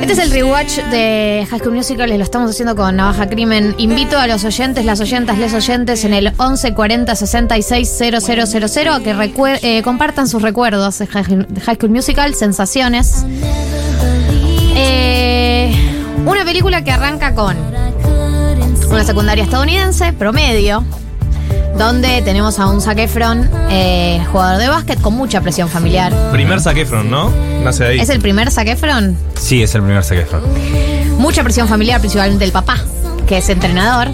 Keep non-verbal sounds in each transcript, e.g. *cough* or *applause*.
Este es el rewatch de High School Musical, lo estamos haciendo con Navaja Crimen. Invito a los oyentes, las oyentas, les oyentes en el 11 40 66 000 a que eh, compartan sus recuerdos de High School Musical, sensaciones. Eh, una película que arranca con una secundaria estadounidense, promedio, donde tenemos a un Zac Efron, eh, jugador de básquet con mucha presión familiar. Primer Zac Efron, ¿no? Nace ahí. ¿Es el primer Zac Efron? Sí, es el primer Zac Efron. Mucha presión familiar, principalmente del papá, que es entrenador.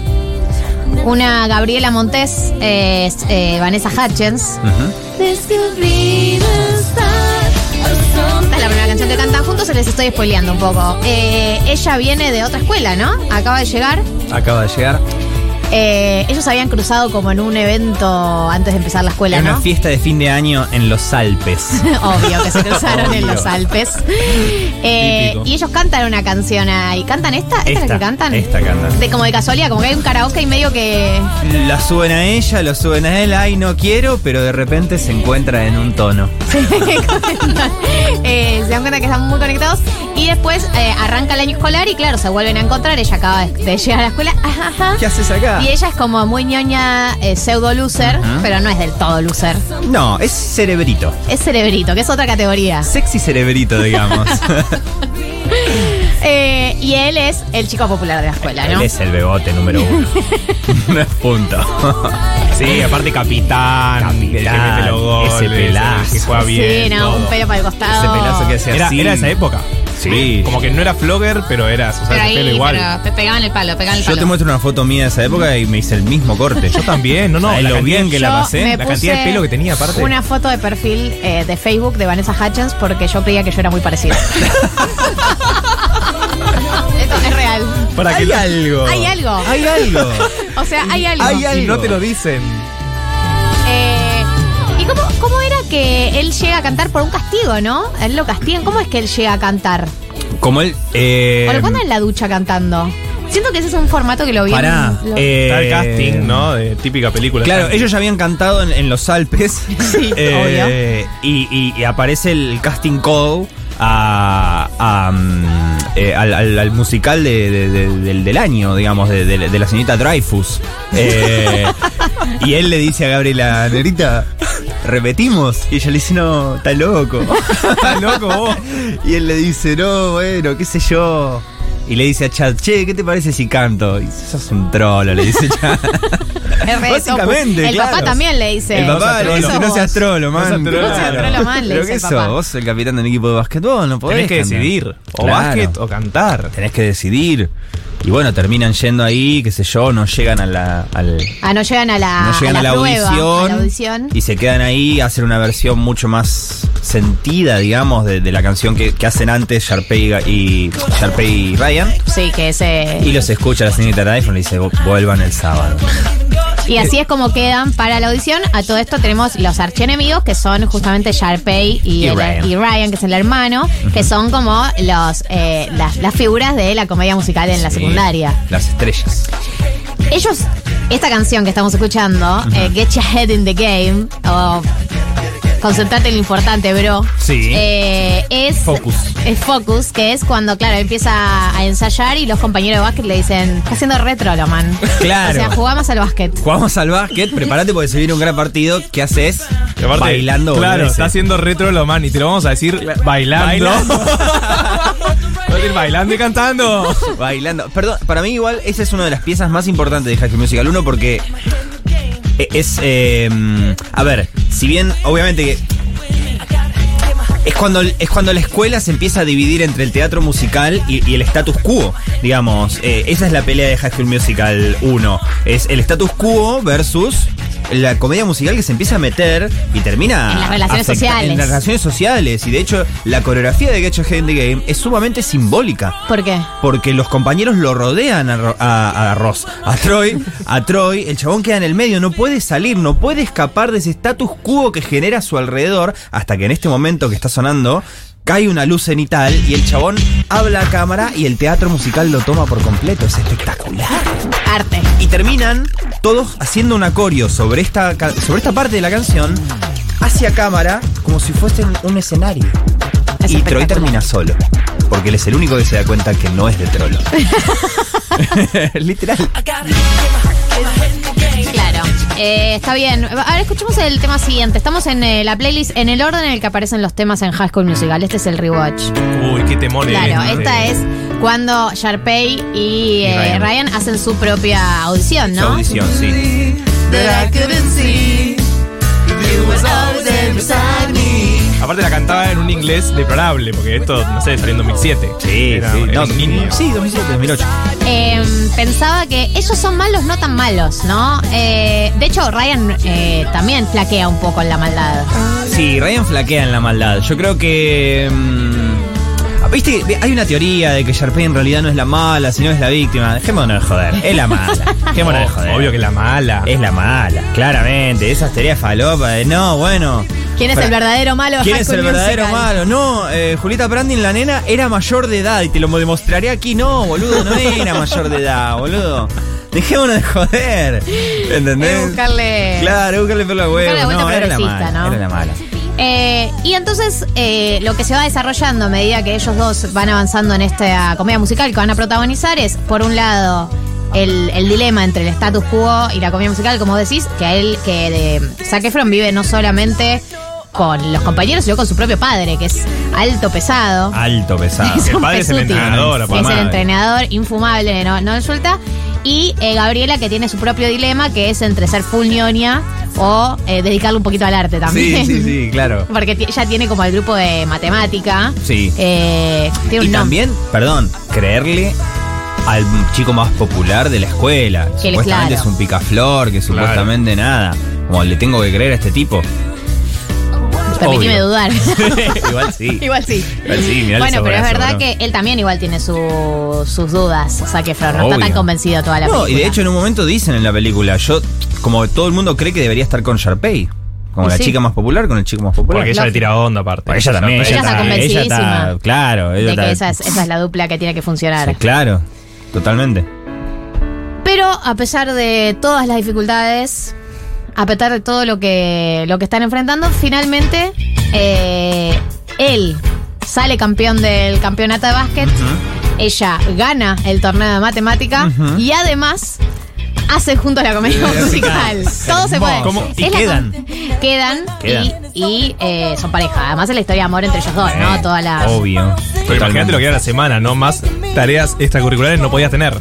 Una Gabriela Montes, eh, eh, Vanessa Hutchins. Esta es la primera canción que cantan juntos, se les estoy spoileando un poco. Eh, ella viene de otra escuela, ¿no? Acaba de llegar. Acaba de llegar. Eh, ellos habían cruzado como en un evento antes de empezar la escuela, En ¿no? una fiesta de fin de año en los Alpes. *laughs* Obvio que se *laughs* cruzaron en los Alpes. *laughs* Eh, y ellos cantan una canción ahí. ¿Cantan esta? ¿Esta, es la que cantan? Esta cantan. De, como de casualidad, como que hay un karaoke y medio que. La suben a ella, lo suben a él, ay no quiero, pero de repente se encuentra en un tono. Eh, se dan cuenta que están muy conectados. Y después eh, arranca el año escolar y claro, se vuelven a encontrar. Ella acaba de, llegar a la escuela. Ajá, ajá. ¿Qué haces acá? Y ella es como muy ñoña, eh, pseudo loser, Ajá. pero no es del todo loser. No, es cerebrito. Es cerebrito, que es otra categoría. Sexy cerebrito, digamos. *laughs* Eh, y él es el chico popular de la escuela, ¿no? Él es el bebote número uno. *laughs* *laughs* punto. Sí, aparte capitán, el que Capitán, los goles, ese pelazo. el que juega bien. sí, no, todo. un pelo para el costado. Ese pelazo que hacía Era, así. era esa época. Sí. Como que no era flogger, pero era, o sea, Pero ahí, pelo igual. pero pe- pegaban el palo, pegaban el Yo palo. te muestro una foto mía de esa época y me hice el mismo corte. Yo también, no, no. ¿Sabes la lo cantidad- bien que la Yo pasé? La cantidad de pelo que tenía aparte. Una foto de perfil eh, de Facebook de Vanessa Hutchins porque yo creía que yo era muy parecida. *laughs* Para Hay no- algo. Hay algo. Hay algo. *laughs* O sea, hay algo. Hay Y algo. no te lo dicen. Eh, ¿Y cómo, cómo era que él llega a cantar por un castigo, no? Él lo castigan. ¿Cómo es que él llega a cantar? Como él. Eh, ¿Por cuándo en la ducha cantando? Siento que ese es un formato que lo vi. Pará. lo- eh, Está el casting, ¿no? De típica película. Claro, Casting. ellos ya habían cantado en, en los Alpes. *laughs* Sí, Eh, y, y- y aparece el casting call a, a, mm, eh, al, al- al musical de- de- de- del, del año, digamos, de, la señorita Dreyfus. Eh, y él le dice a Gabriela, Negrita, ¿repetimos? Y ella le dice, no, está loco. *laughs* Estás loco vos. Y él le dice, no, bueno, qué sé yo. Y le dice a Chad, che, ¿qué te parece si canto? Y dice, sos un trolo, le dice Chad. *laughs* *laughs* Básicamente, El claro. papá también le dice. El papá le dice, no seas trolo, man. No seas trolo. Man, le Pero dice el papá. vos el capitán del equipo de básquetbol, no podés Tenés que cantar. decidir. O Claro. básquet o cantar. Tenés que decidir. Y bueno, terminan yendo ahí, qué sé yo, no llegan a la, al, Ah, no llegan a la, no llegan a a la prueba, audición, a la audición. y se quedan ahí a hacer una versión mucho más sentida, digamos, de, de la canción que, que hacen antes Sharpay y, y Sharpay y Ryan. Sí, que ese. Y los escucha la señorita iPhone y le dice, vuelvan el sábado. Y así es como quedan para la audición. A todo esto tenemos los archienemigos, que son justamente Sharpay y, Ryan. y Ryan, que es el hermano, que son como los eh, las, las figuras de la comedia musical en la secundaria. Las estrellas. Ellos, esta canción que estamos escuchando, eh, Get Your Head in the Game, o Concentrate en lo importante, bro. Sí. Eh, es. Focus. Es Focus, que es cuando, claro, empieza a ensayar y los compañeros de básquet le dicen, está haciendo retro, lo man. Claro. O sea, jugamos al básquet. Jugamos al básquet, prepárate porque se viene un gran partido. ¿Qué haces? Aparte, Bailando. Claro, está haciendo retro lo man y te lo vamos a decir bailando. *laughs* Bailando. Y cantando. Bailando. Perdón, para mí igual esa es una de las piezas más importantes de High School Musical 1 porque es... eh, a ver, si bien obviamente que... Es cuando, es cuando la escuela se empieza a dividir entre el teatro musical y, y el status quo, digamos. Eh, esa es la pelea de High School Musical 1. Es el status quo versus la comedia musical que se empieza a meter y termina En las relaciones sociales. En las relaciones sociales. Y de hecho, la coreografía de Get Your Head in the Game es sumamente simbólica. ¿Por qué? Porque los compañeros lo rodean a, Ro- a- a Ross, a Troy, a Troy, el chabón queda en el medio, no puede salir, no puede escapar de ese status quo que genera a su alrededor, hasta que en este momento que está sonando, cae una luz cenital y el chabón habla a cámara y el teatro musical lo toma por completo, es espectacular. Arte. Y terminan todos haciendo un acorio sobre esta, sobre esta parte de la canción hacia cámara como si fuese un escenario. Es y Troy termina solo. Porque él es el único que se da cuenta que no es de trolo. *laughs* *laughs* Literal. Eh, está bien. Ahora escuchemos el tema siguiente. Estamos en eh, la playlist en el orden en el que aparecen los temas en High School Musical. Este es el rewatch. Uy, qué temón Claro, esta es cuando Sharpay y, eh, Ryan. Ryan. hacen su propia audición, Su ¿no? audición, sí. Aparte la cantaba en un inglés deplorable, porque esto, no sé, salió en 2007. Sí, Era- sí. era No, un niño. sí, 2007, 2008. Eh, pensaba que ellos son malos, no tan malos, ¿no? Eh, de hecho, Ryan eh, también flaquea un poco en la maldad. Sí, Ryan flaquea en la maldad. Yo creo que. mm, Viste, hay una teoría de que Sharpay en realidad no es la mala, sino es la víctima. Dejémonos de joder. Es la mala. *laughs* Dejémonos de joder. Obvio que la mala. Es la mala, claramente. Esas teorías falopa de no, bueno. ¿Quién es el verdadero malo ¿Quién es el verdadero malo? No, eh, Julieta Brandin, la nena, era mayor de edad y te lo demostraré aquí. No, boludo, no era mayor de edad, boludo. Dejémonos de joder. ¿Entendés? Es buscarle- Claro, buscarle por la la hueva. No, era la mala. ¿no? Era la mala. Eh, y entonces eh, lo que se va desarrollando a medida que ellos dos van avanzando en esta comedia musical que van a protagonizar es, por un lado, el, el dilema entre el status quo y la comedia musical, como decís, que a él, que de Zac Efron vive no solamente con los compañeros, sino con su propio padre, que es alto pesado. Alto pesado. *laughs* Es el padre es el entrenador, Es por el entrenador infumable, no, no resulta. Y eh, Gabriela, que tiene su propio dilema, que es entre ser full ñoña o eh, dedicarle un poquito al arte también. Sí, sí, sí, *laughs* claro. Porque ella tiene como el grupo de matemática. Sí. Eh, tiene Y un también, perdón, creerle al chico más popular de la escuela. Que supuestamente claro. es un picaflor, que supuestamente nada. Como le tengo que creer a este tipo. Permitime obvio. dudar. *laughs* *laughs* Igual sí. igual sí. Igual sí, mirá el bueno, pero es verdad que él también igual tiene su- sus dudas. O sea que no está tan convencido toda la No, película. y de hecho en un momento dicen en la película, yo, como todo el mundo cree que debería estar con Sharpay. Como Y la sí. chica más popular con el chico más popular. Porque ella le tira onda aparte. Porque ella también, Ella ella, está está, ella convencidísima está, claro, ella de que esa es, esa es la dupla que tiene que funcionar. Sí, claro, totalmente. Pero a pesar de todas las dificultades, a pesar de todo lo que, lo que están enfrentando, finalmente eh, él sale campeón del campeonato de básquet. Ella gana el torneo de matemática y además hace junto a la comedia Eh, musical. musical. Todo se puede. ¿Cómo? ¿Y quedan? Quedan, Quedan. y, y, eh, son pareja. Además es la historia de amor entre ellos dos, ¿no? Toda la... Obvio. Pero imagínate lo que era la semana, ¿no? Más tareas extracurriculares no podías tener.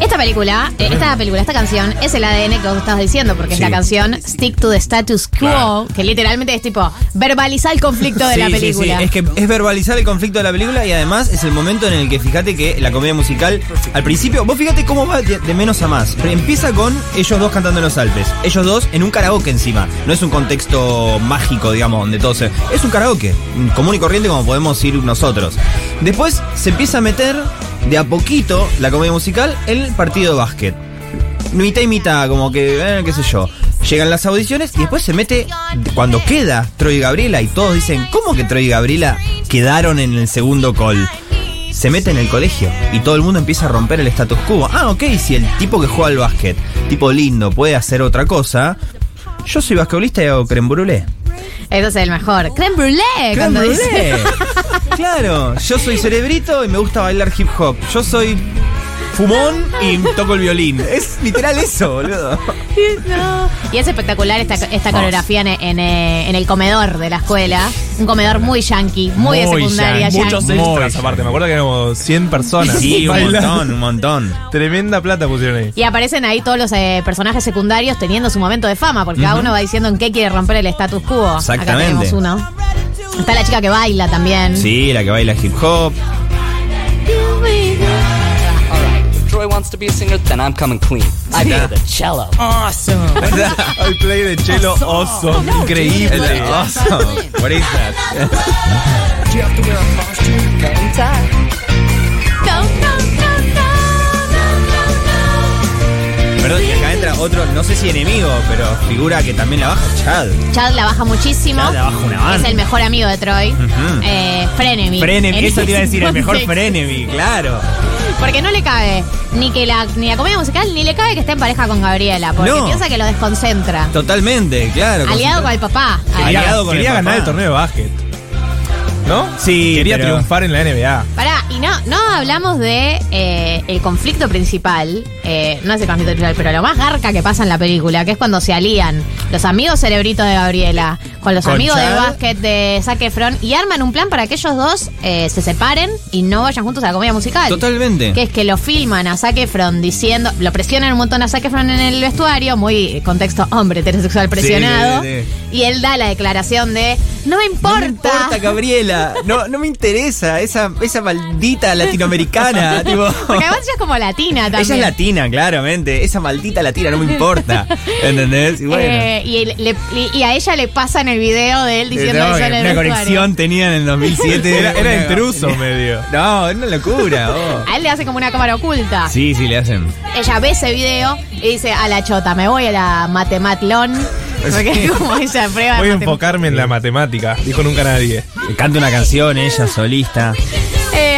Esta película, eh, esta película, esta canción es el ADN que vos estabas diciendo, porque Sí. es la canción Stick to the Status Quo, Claro. que literalmente es tipo verbalizar el conflicto de Sí, la sí, película. Es que es verbalizar el conflicto de la película y además es el momento en el que fíjate que la comedia musical, al principio, vos fíjate cómo va de, de menos a más. Pero empieza con ellos dos cantando en los Alpes. Ellos dos en un karaoke encima. No es un contexto mágico, digamos, donde todo se. Es un karaoke, común y corriente como podemos ir nosotros. Después se empieza a meter de a poquito la comedia musical el partido de básquet. Mitad y mitad, como que, eh, qué sé yo. Llegan las audiciones y después se mete cuando queda Troy y Gabriela y todos dicen, ¿cómo que Troy y Gabriela quedaron en el segundo call? Se mete en el colegio y todo el mundo empieza a romper el status quo. Ah, ok, si el tipo que juega al básquet, tipo lindo, puede hacer otra cosa, yo soy basquetbolista y hago creme brûlée. Eso es el mejor. Creme brûlée, Creme claro, yo soy cerebrito y me gusta bailar hip hop. Yo soy fumón y toco el violín. Es literal eso, boludo. No. Y es espectacular esta, esta coreografía en, en, eh, en el comedor de la escuela. Un comedor muy yankee, muy, de secundaria yankee. Muchos extras aparte. Me acuerdo que éramos 100 personas. Sí, un montón, un montón. Tremenda plata pusieron ahí. Y aparecen ahí todos los eh, personajes secundarios teniendo su momento de fama, porque cada uno va diciendo en qué quiere romper el status quo. Acá Exactamente. tenemos uno. Está la chica que baila también. Sí, la que baila hip hop. Wants to be a singer, then I'm coming clean. I *laughs* play the cello. I play de cello awesome. Increíble. Awesome. *laughs* What is that? Do you have to wear a costume? Time. No, no, no, no, no, Perdón, y acá entra otro, no sé si enemigo, pero figura que también la baja Chad. no. Chad la baja muchísimo. Chad la baja una banda. Es el mejor amigo de Troy. Ujú. eh, Frenemy. Frenemy, En eso te iba a decir, el mejor. Frenemy, claro. Porque no le cabe ni que la, ni la comedia musical, ni le cabe que esté en pareja con Gabriela. Porque No. piensa que lo desconcentra. Totalmente, claro. Aliado con el papá. Aliado con el quería papá. ganar el torneo de básquet. ¿no? Sí, Quería pero- triunfar en la NBA. Pará, y no, no hablamos de eh, el conflicto principal, eh, no es el conflicto principal, pero lo más garca que pasa en la película, que es cuando se alían los amigos cerebritos de Gabriela con los Con amigos de básquet de Zac Efron y arman un plan para que ellos dos eh, se separen y no vayan juntos a la comedia musical. Totalmente. Que es que lo filman a Zac Efron diciendo, lo presionan un montón a Zac Efron en el vestuario, muy contexto hombre heterosexual presionado. sí, sí. Y él da la declaración de, no me importa. No me importa, Gabriela. No, no me interesa esa, esa maldita latinoamericana. *laughs* tipo. Porque además ella es como latina también. Ella es latina, claramente. Esa maldita latina, no me importa. *laughs* ¿Entendés? Y bueno. Eh, y, le- y a ella le pasa en el video de él diciendo No, eso en el una vestuario. conexión tenían en el 2007. Era, era intruso *laughs* medio. No, es una locura. oh. A él le hace como una cámara oculta. Sí, sí, le hacen. Ella ve ese video y dice, a la chota, me voy a la matematlón. *laughs* Porque es *laughs* como esa prueba Voy a enfocarme en la matemática, dijo nunca nadie. Canta una canción, ella solista.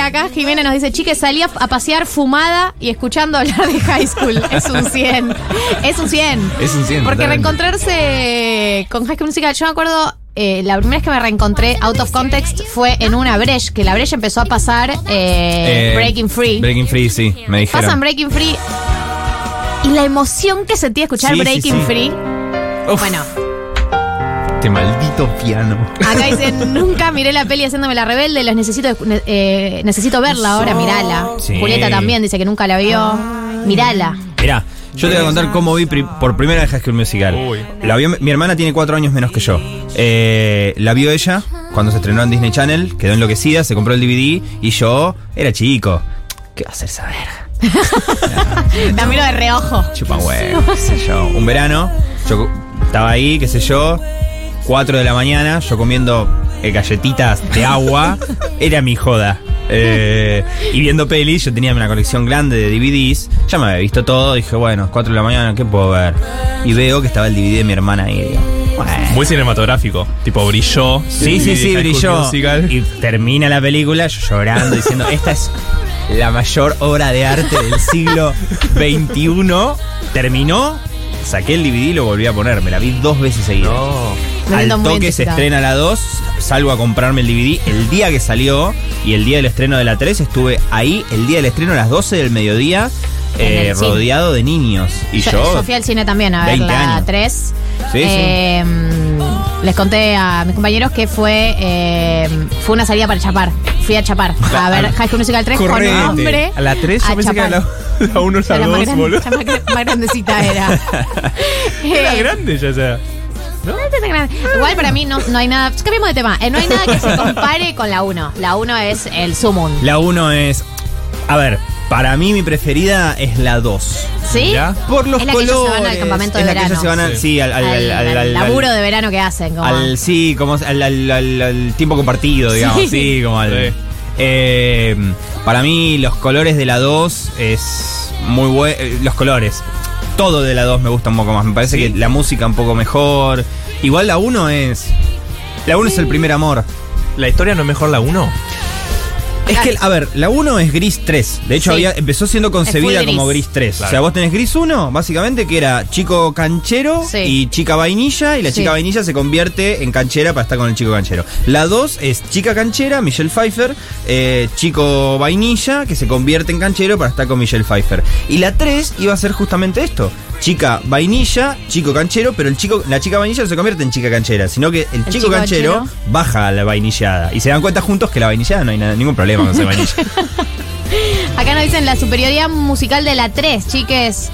Acá Jimena nos dice, chique, salí a, a pasear fumada y escuchando hablar de high school. *laughs* Es un 100. Es un 100. Es un 100, Porque reencontrarse con High School Musical, yo me acuerdo, eh, la primera vez que me reencontré out of context fue en una Breche, que la Breche empezó a pasar eh, Eh, Breaking Free. Breaking Free, sí, me dijeron. Pasan Breaking Free. Y la emoción que sentí escuchar Sí, sí, Breaking sí. Free. Uf, Bueno, Este maldito piano. acá dicen, *laughs* nunca miré la peli haciéndome la rebelde, los necesito, eh, necesito verla ahora, mirala. Sí. Julieta también dice que nunca la vio. Mirala. Mirá, yo te voy a contar cómo vi pri- por primera vez High School Musical. Uy. La vio, mi hermana tiene cuatro años menos que yo. Eh, la vio ella cuando se estrenó en Disney Channel, quedó enloquecida, se compró el DVD y yo era chico. ¿Qué va a hacer esa verga? *laughs* La miro de reojo. Chupa huevo, qué sé yo. Un verano, yo estaba ahí, qué sé yo, 4 de la mañana, yo comiendo eh, galletitas de agua, *laughs* era mi joda. Eh, y viendo pelis, yo tenía una colección grande de DVDs, ya me había visto todo, dije, bueno, 4 de la mañana, ¿qué puedo ver? Y veo que estaba el DVD de mi hermana ahí, digo, bueno. Muy cinematográfico. Tipo, brilló. Sí, sí, sí, brilló. Musical. Y termina la película, yo llorando, diciendo, esta es la mayor obra de arte del siglo XXI. Terminó, saqué el DVD y lo volví a poner. Me la vi dos veces seguidas. No. Al toque se estrena la 2, salgo a comprarme el DVD el día que salió y el día del estreno de la 3 estuve ahí, el día del estreno a las 12 del mediodía, eh, cine. rodeado de niños. Y yo, yo, yo fui al cine también a ver 20 la años. 3. Sí, Eh, Les conté a mis compañeros que fue eh, fue una salida para chapar. Fui a chapar a ver *laughs* High School Musical 3 con Correte. un hombre. A la 3 a yo pensé que era chapar. la, la 1 o la Era más 2, grande, boludo. ya más, gra- más grandecita era. *laughs* Era Eh, grande ya, ya. Igual para mí no, no hay nada. Cambiemos de tema. Eh, no hay nada que se *laughs* compare con la 1. La 1 es el sumum. la 1 es... A ver, para mí mi preferida es la 2. ¿Sí? ¿Ya? Por los Es la que ellos se colores. van al campamento de es la que verano. ellos se van al, Sí. sí, al, al, Al, al- al al- laburo de verano que hacen. Como, al- sí, como al, al- al- al tiempo compartido, digamos, Sí. sí, como al. Sí. Eh, para mí, los colores de la 2 es muy bueno. Los colores. Todo de la 2 me gusta un poco más. Me parece Sí. que la música un poco mejor. Igual la 1 es. La 1 es el primer amor. ¿La historia no es mejor la 1? Es que, a ver, la 1 es Gris 3. De hecho, Sí. había, empezó siendo concebida como gris. Gris 3. Claro. O sea, vos tenés Gris 1, básicamente, que era chico canchero Sí. y chica vainilla, y la Sí. chica vainilla se convierte en canchera para estar con el chico canchero. La 2 es chica canchera, Michelle Pfeiffer, eh, chico vainilla, que se convierte en canchero para estar con Michelle Pfeiffer. Y la 3 iba a ser justamente esto. Chica vainilla, chico canchero, pero el chico, la chica vainilla no se convierte en chica canchera, sino que el, chico, chico canchero, canchero. baja a la vainillada. Y se dan cuenta juntos que la vainillada no hay nada- ningún problema *laughs* vainilla. Acá nos dicen la superioridad musical de la 3, chiques.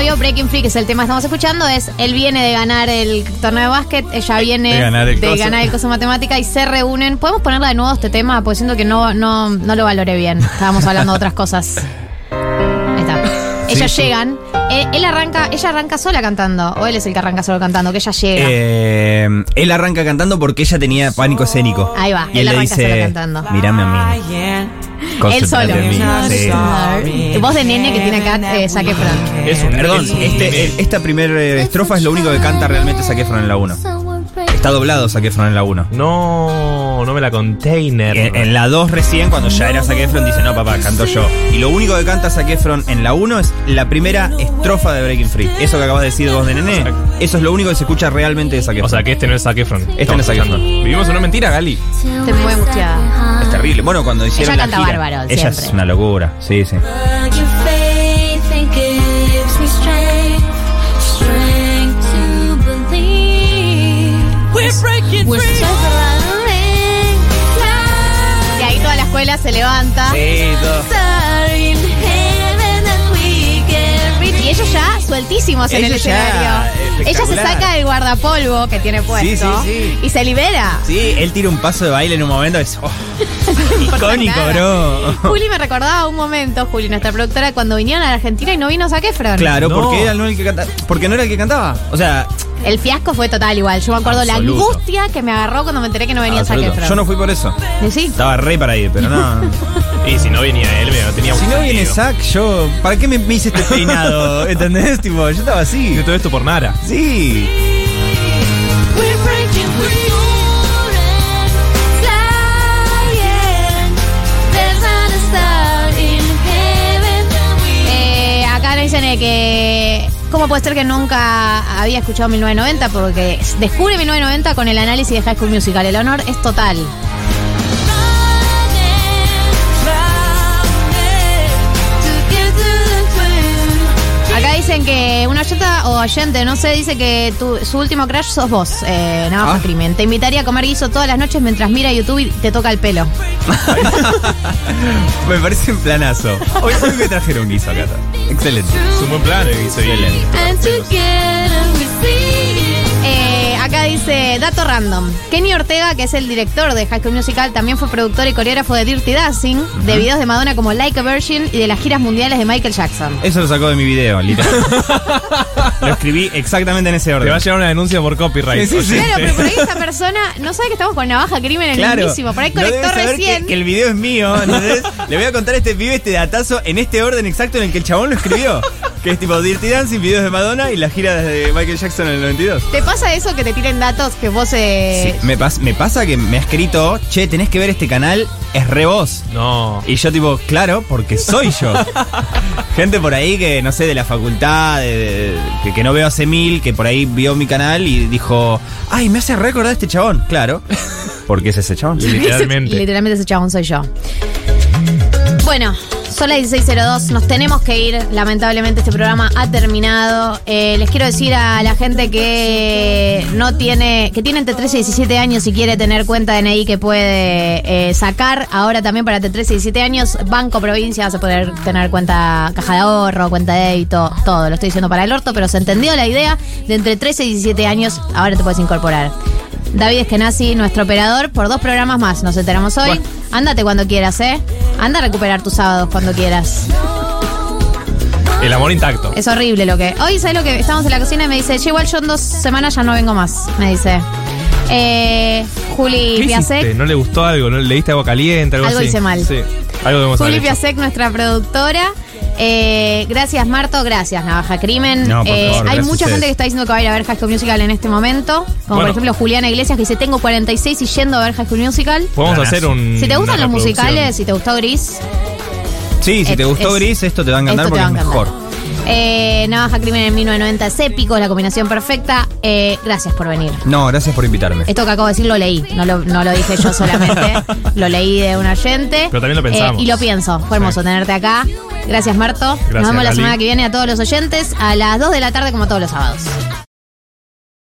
Y para la gente que no vio Breaking Free, que es el tema que estamos escuchando, es él viene de ganar el torneo de básquet, ella viene De ganar el de coso. ganar el coso de matemática y se reúnen. ¿Podemos ponerla de nuevo este tema? Porque siento que no, no, no lo valoré bien. Estábamos hablando de otras cosas. *laughs* Sí. llegan. eh, él arranca, ella arranca sola cantando. O él es el que arranca solo cantando, que ella llega. Eh, él arranca cantando porque ella tenía pánico escénico. Ahí va, Y él él le arranca dice, solo cantando. Mírame a mí. él solo. en mí". Sí. Voz de nene que tiene acá, eh, Zac Efron. Es un Perdón, este, eh, esta primera estrofa es lo único que canta realmente Zac Efron en la 1. Está doblado Zac Efron en la 1. No, no me la container. En, en la 2 recién, cuando ya era Zac Efron, dice, no papá, canto yo. Y lo único que canta Zac Efron en la 1 es la primera estrofa de Breaking Free. Eso que acabas de decir vos de nene, eso es lo único que se escucha realmente de Zac Efron. O sea que este no es Zac Efron. Este no es Zac Efron. Vivimos en una mentira, Gali. Estoy muy angustiada. es terrible. Bueno, cuando hicieron Ella la canta gira, bárbaro, Ella siempre. es una locura, sí, sí. We're breaking free. Y ahí toda la escuela se levanta. Sí, todo. Y ellos ya sueltísimos en el ya, escenario. Ella se espectacular. saca el guardapolvo que tiene puesto Sí, sí, sí. y se libera. Sí, él tira un paso de baile en un momento. Es, oh, *laughs* icónico, bro. Juli me recordaba un momento, Juli, nuestra productora, cuando vinieron a la Argentina y no vino Zac Efron. Claro, No. porque era no el que cantaba. Porque no era el que cantaba. O sea, El fiasco fue total igual. Yo me acuerdo la angustia que me agarró cuando me enteré que no venía Zac absoluto. Efron. yo no fui por eso. ¿Y sí? Estaba re para ir, pero no. *laughs* Y si no venía él, no tenía si no viene. Zack, yo. ¿Para qué me, me hice este peinado? *laughs* ¿Entendés? Tipo, yo estaba así. Hice todo esto por Nara. Sí. Eh, acá nos dicen eh, que. ¿Cómo puede ser que nunca había escuchado 1990? Porque descubre 1990 con el análisis de High School Musical. El honor es total. Acá dicen que una oyenta o oyente, no sé, dice que tu- su último crush sos vos, eh, Navaja Ah. Crimen. Te invitaría a comer guiso todas las noches mientras mira YouTube y te toca el pelo. *laughs* Me parece un planazo. Hoy, hoy me trajeron guiso acá. Excelente. Es un buen plan, eh, hice acá dice, dato random. Kenny Ortega, que es el director de High School Musical, también fue productor y coreógrafo de Dirty Dancing, de videos de Madonna como Like a Virgin y de las giras mundiales de Michael Jackson. Eso lo sacó de mi video, literal. *laughs* lo escribí exactamente en ese Te va a orden. llegar una denuncia por copyright. Sí, sí, sí. Claro, pero por ahí *laughs* esta persona no sabe que estamos con navaja crimen en el Claro. mismísimo. Por ahí No conectó saber recién. Que, que el video es mío, ¿entendés? Le voy a contar a este pibe este datazo en este orden exacto en el que el chabón lo escribió. Que es tipo Dirty Dancing, videos de Madonna y las giras de Michael Jackson en el 92. ¿Te pasa eso que te tiren datos que vos eh, Sí, me, pas- me pasa que me ha escrito, che, tenés que ver este canal, es re vos. No. Y yo tipo, claro, porque soy yo. *laughs* Gente por ahí que, no sé, de la facultad, de- de- que, que no veo hace mil, que por ahí vio mi canal y dijo, ay, me hace recordar este chabón. Claro, porque es ese chabón. Literalmente. Literalmente ese chabón soy yo. Bueno, son las 16.02, nos tenemos que ir. Lamentablemente este programa ha terminado. Eh, les quiero decir a la gente que no tiene, que tiene entre 13 y 17 años y quiere tener cuenta DNI que puede eh, sacar. Ahora también para entre 13 y 17 años, Banco Provincia vas a poder tener cuenta caja de ahorro, cuenta de débito, todo. Lo estoy diciendo para el orto, pero se entendió la idea de entre 13 y 17 años, ahora te puedes incorporar. David Eskenazi, nuestro operador, por dos programas más. Nos enteramos hoy. Bueno. Ándate cuando quieras, ¿eh? Anda a recuperar tus sábados cuando quieras. El amor intacto. Es horrible lo que. Hoy, ¿sabes lo que? Estamos en la cocina y me dice, che, igual yo en dos semanas ya no vengo más. Me dice. Eh, Juli. Piasek. ¿No le gustó algo? ¿No le diste agua caliente? Algo, Algo así? hice mal. Sí. Algo Juli. Piasek, nuestra productora. Eh, gracias, Marto. Gracias, Navaja Crimen. No, Eh, favor, hay mucha gente que está diciendo que va a ir a ver High School Musical en este momento. Como por ejemplo Juliana Iglesias que dice: Tengo 46 y yendo a ver High School Musical. Podemos hacer un. Si te gustan los musicales, si te gustó Gris, Sí, si te gustó es- Gris, esto te va a encantar porque es a encantar. mejor. Eh, Navaja Crimen en 1990 es épico, es la combinación perfecta. Eh, gracias por venir. No, gracias por invitarme. Esto que acabo de decir lo leí, no lo, no lo dije yo solamente, *laughs* lo leí de un oyente. Pero también lo pensamos. Eh, y lo pienso, fue hermoso Sí. tenerte acá. Gracias Marto. Nos vemos la Gali. semana que viene a todos los oyentes a las 2 de la tarde como todos los sábados.